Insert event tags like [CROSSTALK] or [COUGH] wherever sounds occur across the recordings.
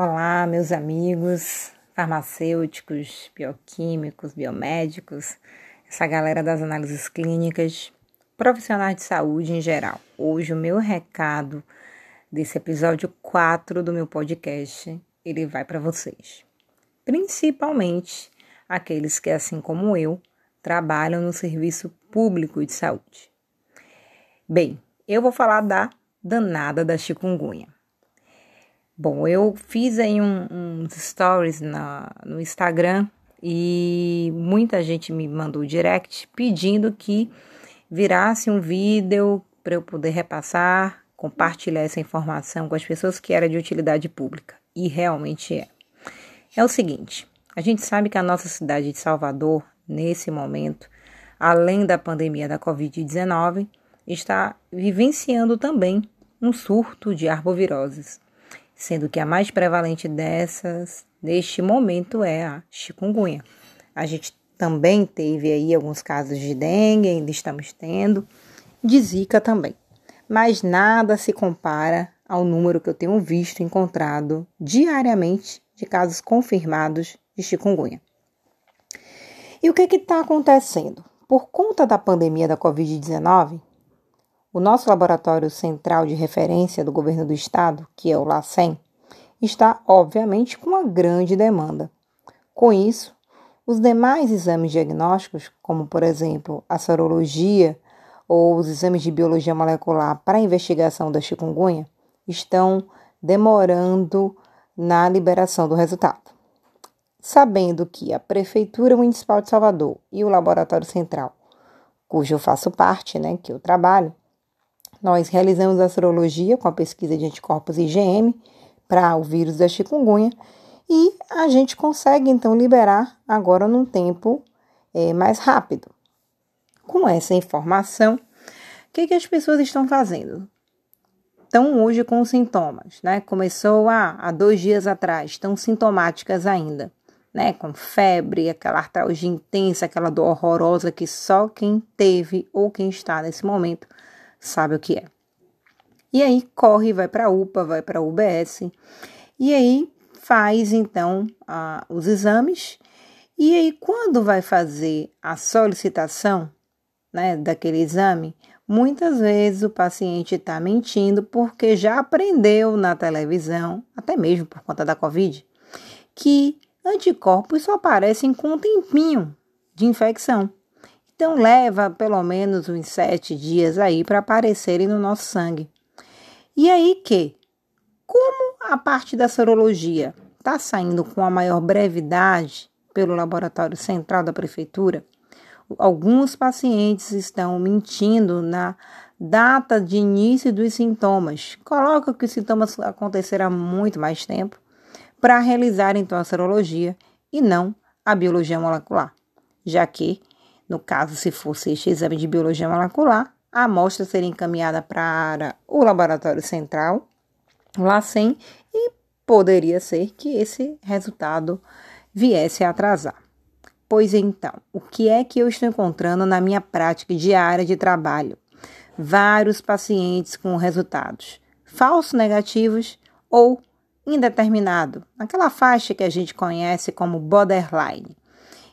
Olá, meus amigos farmacêuticos, bioquímicos, biomédicos, essa galera das análises clínicas, profissionais de saúde em geral. Hoje o meu recado desse episódio 4 do meu podcast, ele vai para vocês. Principalmente aqueles que assim como eu trabalham no serviço público de saúde. Bem, eu vou falar da danada da chikungunya. Bom, eu fiz aí um, uns stories na, no Instagram e muita gente me mandou direct pedindo que virasse um vídeo para eu poder repassar, compartilhar essa informação com as pessoas que era de utilidade pública. E realmente é. É o seguinte: a gente sabe que a nossa cidade de Salvador, nesse momento, além da pandemia da Covid-19, está vivenciando também um surto de arboviroses sendo que a mais prevalente dessas neste momento é a chikungunya. A gente também teve aí alguns casos de dengue, ainda estamos tendo, de zika também. Mas nada se compara ao número que eu tenho visto encontrado diariamente de casos confirmados de chikungunya. E o que está acontecendo? Por conta da pandemia da Covid-19, o nosso laboratório central de referência do governo do estado, que é o LACEN, está obviamente com uma grande demanda. Com isso, os demais exames diagnósticos, como por exemplo a sorologia ou os exames de biologia molecular para a investigação da chikungunya, estão demorando na liberação do resultado. Sabendo que a Prefeitura Municipal de Salvador e o Laboratório Central, cujo eu faço parte, né, que eu trabalho, nós realizamos a sorologia com a pesquisa de anticorpos IgM para o vírus da chikungunya e a gente consegue então liberar agora num tempo é, mais rápido. Com essa informação, o que, que as pessoas estão fazendo? Estão hoje com sintomas, né? Começou há, há dois dias atrás, estão sintomáticas ainda, né? Com febre, aquela artralgia intensa, aquela dor horrorosa que só quem teve ou quem está nesse momento sabe o que é. E aí corre, vai para a UPA, vai para a UBS, e aí faz então a, os exames. E aí, quando vai fazer a solicitação né, daquele exame, muitas vezes o paciente está mentindo porque já aprendeu na televisão, até mesmo por conta da Covid, que anticorpos só aparecem com um tempinho de infecção. Então leva pelo menos uns sete dias aí para aparecerem no nosso sangue. E aí que, como a parte da sorologia está saindo com a maior brevidade pelo laboratório central da prefeitura, alguns pacientes estão mentindo na data de início dos sintomas. Coloca que os sintomas aconteceram há muito mais tempo para realizar então a sorologia e não a biologia molecular, já que no caso, se fosse este exame de biologia molecular, a amostra seria encaminhada para o laboratório central, o LACEN, e poderia ser que esse resultado viesse a atrasar. Pois então, o que é que eu estou encontrando na minha prática diária de trabalho? Vários pacientes com resultados falsos negativos ou indeterminado, naquela faixa que a gente conhece como borderline.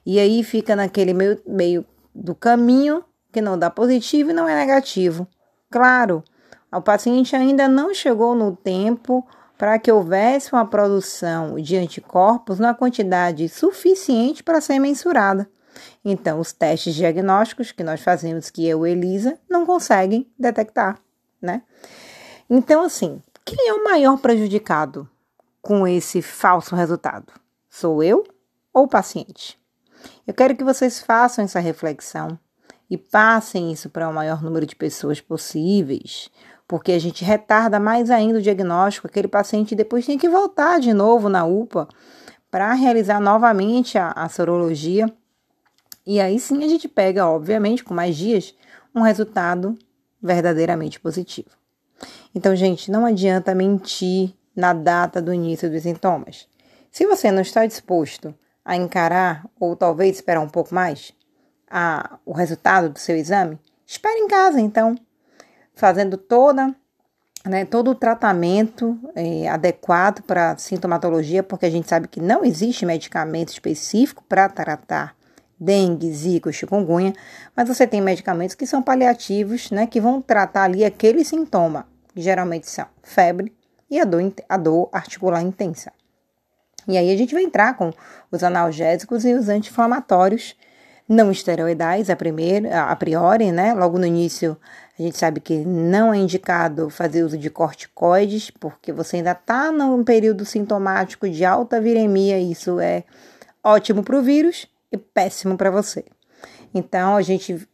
E aí fica naquele meio, meio do caminho que não dá positivo e não é negativo. Claro, o paciente ainda não chegou no tempo para que houvesse uma produção de anticorpos na quantidade suficiente para ser mensurada. Então, os testes diagnósticos que nós fazemos, que eu e Elisa, não conseguem detectar, né? Então, assim, quem é o maior prejudicado com esse falso resultado? Sou eu ou o paciente? Eu quero que vocês façam essa reflexão e passem isso para o maior número de pessoas possíveis, porque a gente retarda mais ainda o diagnóstico. Aquele paciente depois tem que voltar de novo na UPA para realizar novamente a, a sorologia. E aí sim a gente pega, obviamente, com mais dias, um resultado verdadeiramente positivo. Então, gente, não adianta mentir na data do início dos sintomas. Se você não está disposto a encarar ou talvez esperar um pouco mais a, o resultado do seu exame, espere em casa então, fazendo toda né, todo o tratamento é, adequado para sintomatologia, porque a gente sabe que não existe medicamento específico para tratar dengue, zika, chikungunya, mas você tem medicamentos que são paliativos, né, que vão tratar ali aquele sintoma, que geralmente são febre e a dor, a dor articular intensa. E aí a gente vai entrar com os analgésicos e os anti-inflamatórios não esteroidais, a, primeira, a priori, né? Logo no início, a gente sabe que não é indicado fazer uso de corticoides, porque você ainda está num período sintomático de alta viremia, isso é ótimo para o vírus e péssimo para você. Então, a gente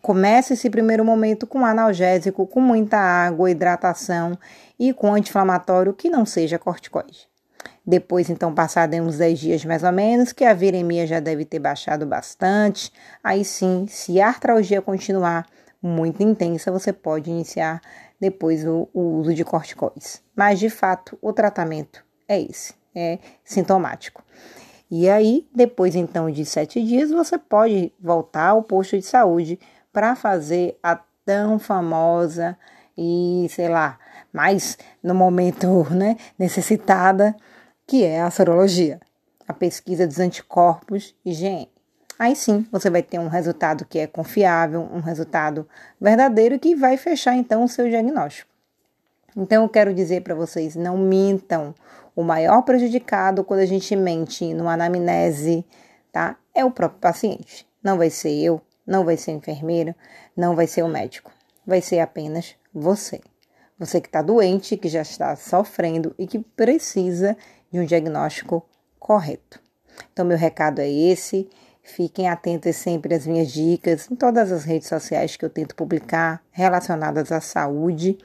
começa esse primeiro momento com analgésico, com muita água, hidratação e com anti-inflamatório que não seja corticoide. Depois, então, passado uns 10 dias mais ou menos, que a viremia já deve ter baixado bastante. Aí sim, se a artralgia continuar muito intensa, você pode iniciar depois o, o uso de corticoides. Mas, de fato, o tratamento é esse, é sintomático. E aí, depois então de sete dias, você pode voltar ao posto de saúde para fazer a tão famosa e, sei lá, mais no momento [LAUGHS] né, necessitada que é a sorologia, a pesquisa dos anticorpos IgM. Aí sim, você vai ter um resultado que é confiável, um resultado verdadeiro que vai fechar então o seu diagnóstico. Então eu quero dizer para vocês, não mintam. O maior prejudicado quando a gente mente numa anamnese, tá? É o próprio paciente. Não vai ser eu, não vai ser o enfermeiro, não vai ser o médico. Vai ser apenas você. Você que está doente, que já está sofrendo e que precisa de um diagnóstico correto. Então, meu recado é esse. Fiquem atentos sempre às minhas dicas em todas as redes sociais que eu tento publicar relacionadas à saúde.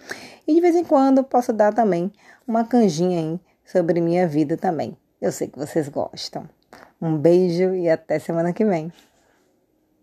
E de vez em quando posso dar também uma canjinha aí sobre minha vida também. Eu sei que vocês gostam. Um beijo e até semana que vem.